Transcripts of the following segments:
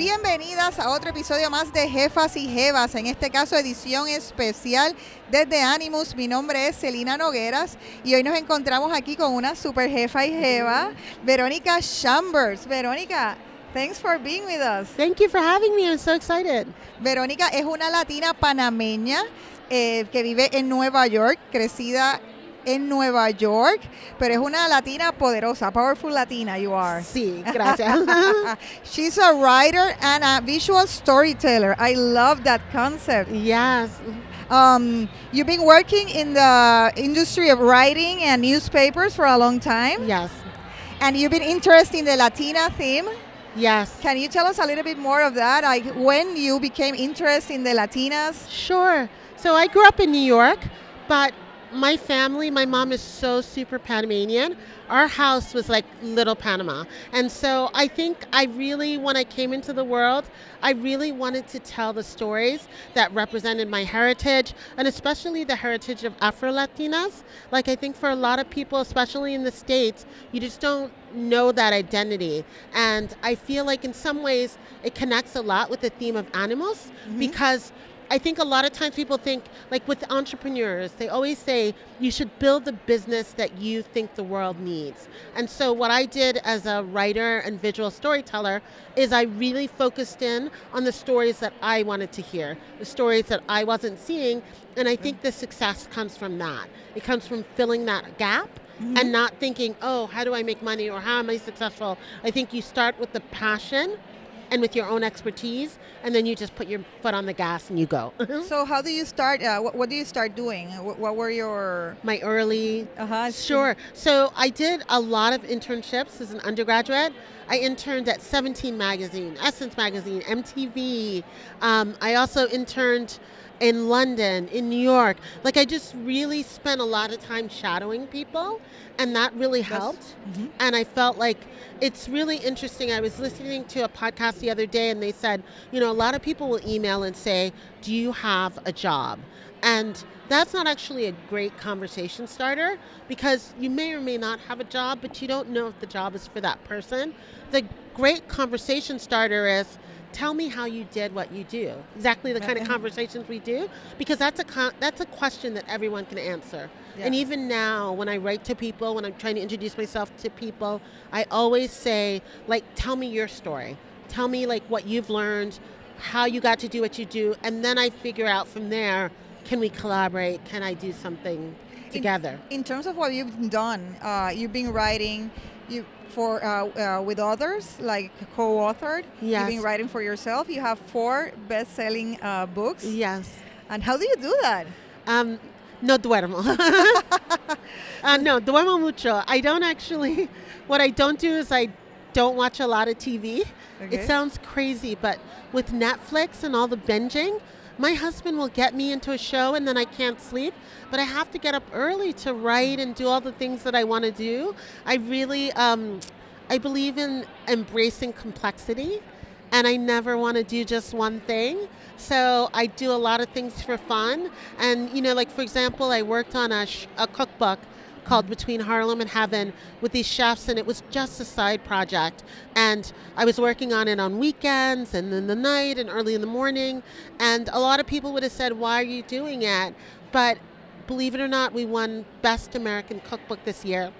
Bienvenidas a otro episodio más de Jefas y Jevas, en este caso edición especial desde Animus. Mi nombre es Celina Nogueras y hoy nos encontramos aquí con una super jefa y jeva, Verónica Chambers. Verónica, thanks for being with us. Thank you for having me. I'm so excited. Verónica es una latina panameña eh, que vive en Nueva York, crecida en Nueva York, pero es una latina poderosa, powerful latina you are. Sí, gracias. She's a writer and a visual storyteller. I love that concept. yes. Um, you've been working in the industry of writing and newspapers for a long time, Yes. and you've been interested in the Latina theme. Yes. Can you tell us a little bit more of that? Like when you became interested in the Latinas? Sure. So I grew up in New York, but my family, my mom is so super Panamanian. Our house was like little Panama. And so I think I really, when I came into the world, I really wanted to tell the stories that represented my heritage and especially the heritage of Afro Latinas. Like, I think for a lot of people, especially in the States, you just don't know that identity. And I feel like in some ways it connects a lot with the theme of Animus mm-hmm. because I think a lot of times people think, like with entrepreneurs, they always say you should build the business that you think the world needs. And so, what I did as a writer and visual storyteller is I really focused in on the stories that I wanted to hear, the stories that I wasn't seeing. And I think the success comes from that. It comes from filling that gap mm-hmm. and not thinking, oh, how do I make money or how am I successful? I think you start with the passion and with your own expertise, and then you just put your foot on the gas and you go. So how do you start? Uh, what, what do you start doing? What, what were your? My early, Uh-huh, sure. So I did a lot of internships as an undergraduate. I interned at 17 Magazine, Essence Magazine, MTV. Um, I also interned in London, in New York. Like I just really spent a lot of time shadowing people, and that really helped. Mm-hmm. And I felt like it's really interesting. I was listening to a podcast the other day, and they said, you know, a lot of people will email and say, "Do you have a job?" And that's not actually a great conversation starter because you may or may not have a job, but you don't know if the job is for that person. The great conversation starter is tell me how you did what you do. Exactly the kind of conversations we do because that's a con- that's a question that everyone can answer. And even now when I write to people, when I'm trying to introduce myself to people, I always say like tell me your story. Tell me like what you've learned, how you got to do what you do, and then I figure out from there can we collaborate? Can I do something together? In terms of what you've done, uh, you've been writing you for uh, uh, with others, like co-authored. You've been writing for yourself. You have four best-selling uh, books. yes. And how do you do that? Um, no duermo. uh, no, duermo mucho. I don't actually, what I don't do is I don't watch a lot of TV. Okay. It sounds crazy, but with Netflix and all the binging, my husband will get me into a show and then I can't sleep. But I have to get up early to write and do all the things that I want to do. I really, um, I believe in embracing complexity and I never want to do just one thing. So I do a lot of things for fun. And, you know, like for example, I worked on a, sh- a cookbook called Between Harlem and Heaven with these chefs, and it was just a side project. And I was working on it on weekends and in the night and early in the morning. And a lot of people would have said, Why are you doing it? But believe it or not, we won Best American Cookbook this year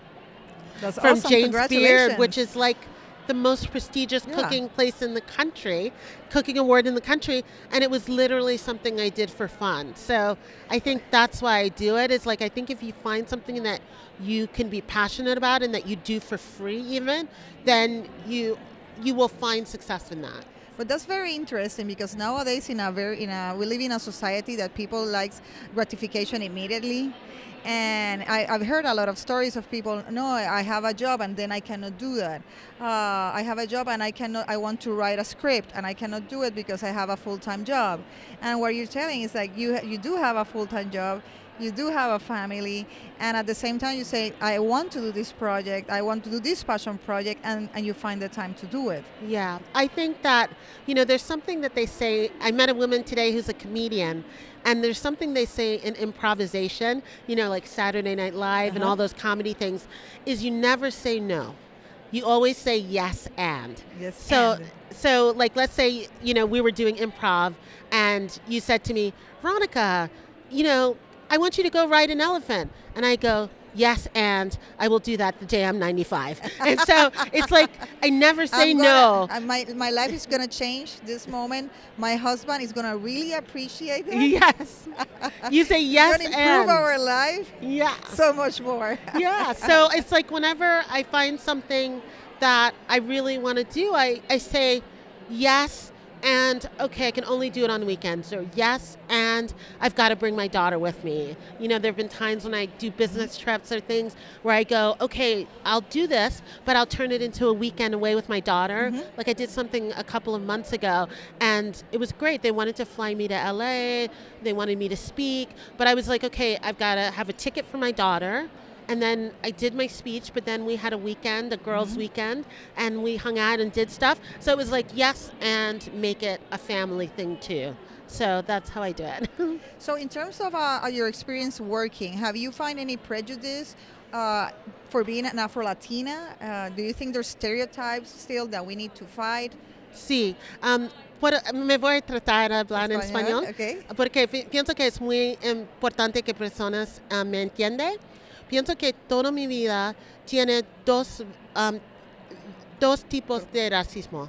That's from awesome. James Beard, which is like the most prestigious Yeah. cooking place in the country, cooking award in the country, and it was literally something I did for fun. So I think that's why I do it. Is like I think if you find something that you can be passionate about and that you do for free, even, then you you will find success in that. But that's very interesting because nowadays in a very in a we live in a society that people likes gratification immediately. And I, I've heard a lot of stories of people. No, I have a job and then I cannot do that. Uh, I have a job and I cannot. I want to write a script and I cannot do it because I have a full-time job. And what you're telling is like you you do have a full-time job, you do have a family, and at the same time you say I want to do this project, I want to do this passion project, and and you find the time to do it. Yeah, I think that, you know, there's something that they say. I met a woman today who's a comedian, and there's something they say in improvisation, you know, like Saturday Night Live and Uh-huh. all those comedy things, is you never say no. you always say yes and. Yes. So and. so like let's say you know we were doing improv and you said to me, Veronica, you know I want you to go ride an elephant, and I go. Yes, and I will do that the day I'm 95. And so it's like I never say no. gonna- uh, my, my life is going to change this moment. My husband is going to really appreciate it. Yes. You say yes Gonna improve our life yeah. so much more. yeah. So it's like whenever I find something that I really want to do, I, I say yes and okay, I can only do it on weekends, or yes, and I've got to bring my daughter with me. You know, there have been times when I do business trips or things where I go, okay, I'll do this, but I'll turn it into a weekend away with my daughter. Mm-hmm. Like I did something a couple of months ago, and it was great. They wanted to fly me to LA, they wanted me to speak, but I was like, okay, I've got to have a ticket for my daughter. And then I did my speech, but then we had a weekend, a girls' weekend, and we hung out and did stuff. So it was like, yes, and make it a family thing too. So that's how I do it. So, in terms of uh, your experience working, have you find any prejudice uh, for being an Afro Latina? Uh, do you think there's stereotypes still that we need to fight? sí, um, por- me voy a tratar de hablar en Español, español. okay. Porque pienso que es muy importante que personas ah, me entiendan. Pienso que toda mi vida tiene dos, um, dos tipos de racismo.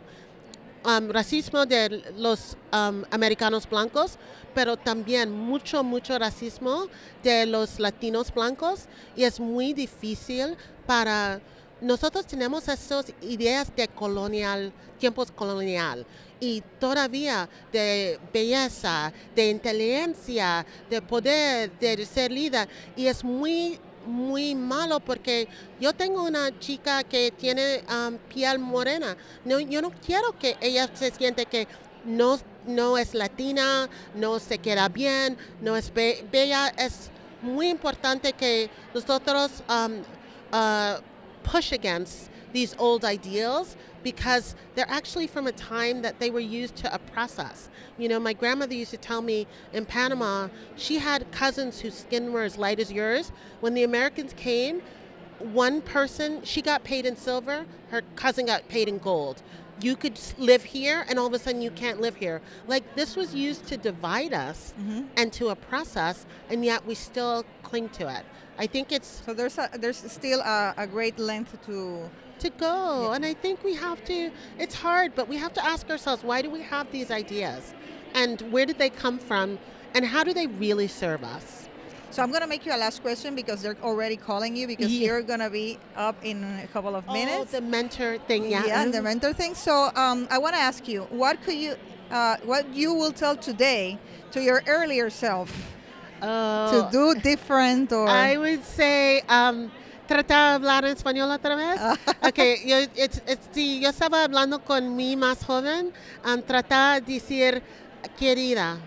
Um, racismo de los um, americanos blancos, pero también mucho, mucho racismo de los latinos blancos. Y es muy difícil para... Nosotros tenemos esas ideas de colonial, tiempos colonial, y todavía de belleza, de inteligencia, de poder, de ser líder. Y es muy, muy malo porque yo tengo una chica que tiene um, piel morena. No, yo no quiero que ella se siente que no, no es latina, no se queda bien, no es be- bella. Es muy importante que nosotros um, uh, push against these old ideals because they're actually from a time that they were used to oppress us. You know, my grandmother used to tell me in Panama, she had cousins whose skin were as light as yours. When the Americans came, one person, she got paid in silver, her cousin got paid in gold. You could live here, and all of a sudden you can't live here. Like this was used to divide us mm-hmm. and to oppress us, and yet we still cling to it. I think it's So there's a, there's still a, a great length to to go. And I think we have to, it's hard, but we have to ask ourselves why do we have these ideas? And where did they come from? And how do they really serve us? So I'm gonna make you a last question because they're already calling you because Yeah. you're gonna be up in a couple of minutes. Oh, the mentor thing, yeah. yeah, the mentor thing. So um, I want to ask you, what could you, uh, what you will tell today to your earlier self Oh, to do different or I would say, um, tratar de hablar en español otra vez. ok, yo, it's- it's- si yo estaba hablando con mi más joven, um, tratar de decir, querida,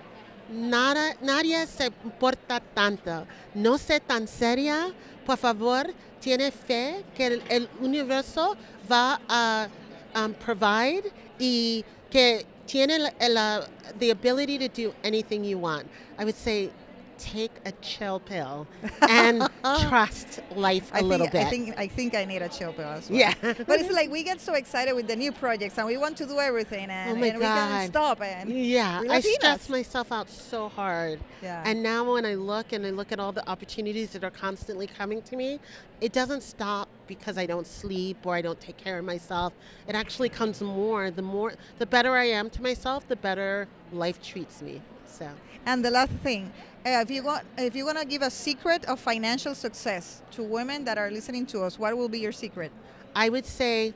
nada, nadie se importa tanto. No sé tan seria. Por favor, tiene fe que el, el universo va a um, provide y que tiene la, la, the ability to do anything you want. I would say, take a chill pill and trust life a I little think, bit. I think I think I need a chill pill as well. Yeah. but it's like we get so excited with the new projects and we want to do everything oh and, Oh and we can't stop and Yeah, I stress myself out so hard. Yeah. And now when I look and I look at all the opportunities that are constantly coming to me, it doesn't stop because I don't sleep or I don't take care of myself. It actually comes more. The more the better I am to myself, the better life treats me. So And the last thing, uh, if you want, if you're gonna give a secret of financial success to women that are listening to us, what will be your secret? I would say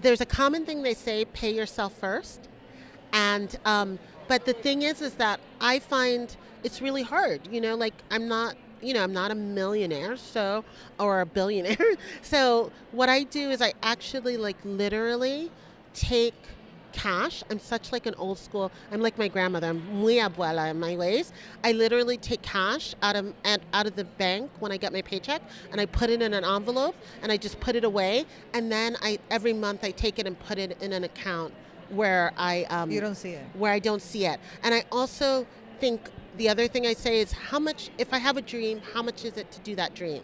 there's a common thing they say: pay yourself first. And um, but the thing is, is that I find it's really hard. You know, like I'm not, you know, I'm not a millionaire, so or a billionaire. so what I do is I actually like literally take cash. I'm such like an old school. I'm like my grandmother. I'm muy abuela in my ways. I literally take cash out of at, out of the bank when I get my paycheck, and I put it in an envelope, and I just put it away. And then I every month I take it and put it in an account where I um, You don't see it. where I don't see it. And I also think the other thing I say is how much if I have a dream, how much is it to do that dream?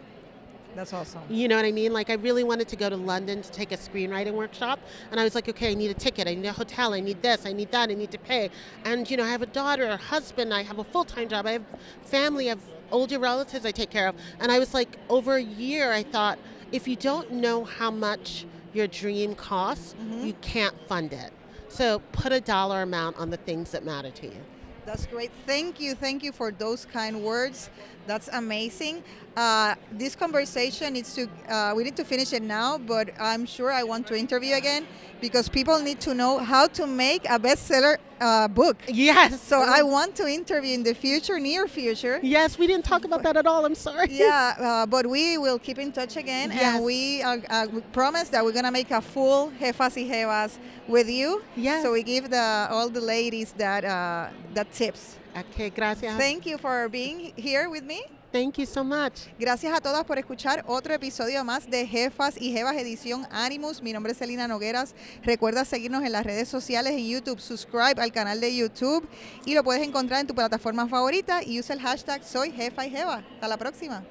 That's awesome. You know what I mean? Like, I really wanted to go to London to take a screenwriting workshop. And I was like, okay, I need a ticket. I need a hotel. I need this. I need that. I need to pay. And, you know, I have a daughter, a husband. I have a full time job. I have family. I have older relatives I take care of. And I was like, over a year, I thought, if you don't know how much your dream costs, Mhm. you can't fund it. So put a dollar amount on the things that matter to you. That's great. Thank you. Thank you for those kind words. That's amazing. Uh, this conversation needs to, uh, we need to finish it now, but I'm sure I want to interview again because people need to know how to make a bestseller uh, book. Yes. So I want to interview in the future, near future. Yes, we didn't talk about that at all. I'm sorry. Yeah, uh, but we will keep in touch again, Yes. and we, uh, uh, we promise that we're gonna make a full jefas y jevas with you. Yes. So we give the all the ladies that uh, that tips. Okay, gracias. Thank you for being here with me. Thank you so much. Gracias a todas por escuchar otro episodio más de Jefas y Jevas Edición Animus. Mi nombre es Celina Nogueras. Recuerda seguirnos en las redes sociales en YouTube, subscribe al canal de YouTube y lo puedes encontrar en tu plataforma favorita y usa el hashtag Soy Jefa y Jeva. Hasta la próxima.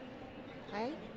Hi.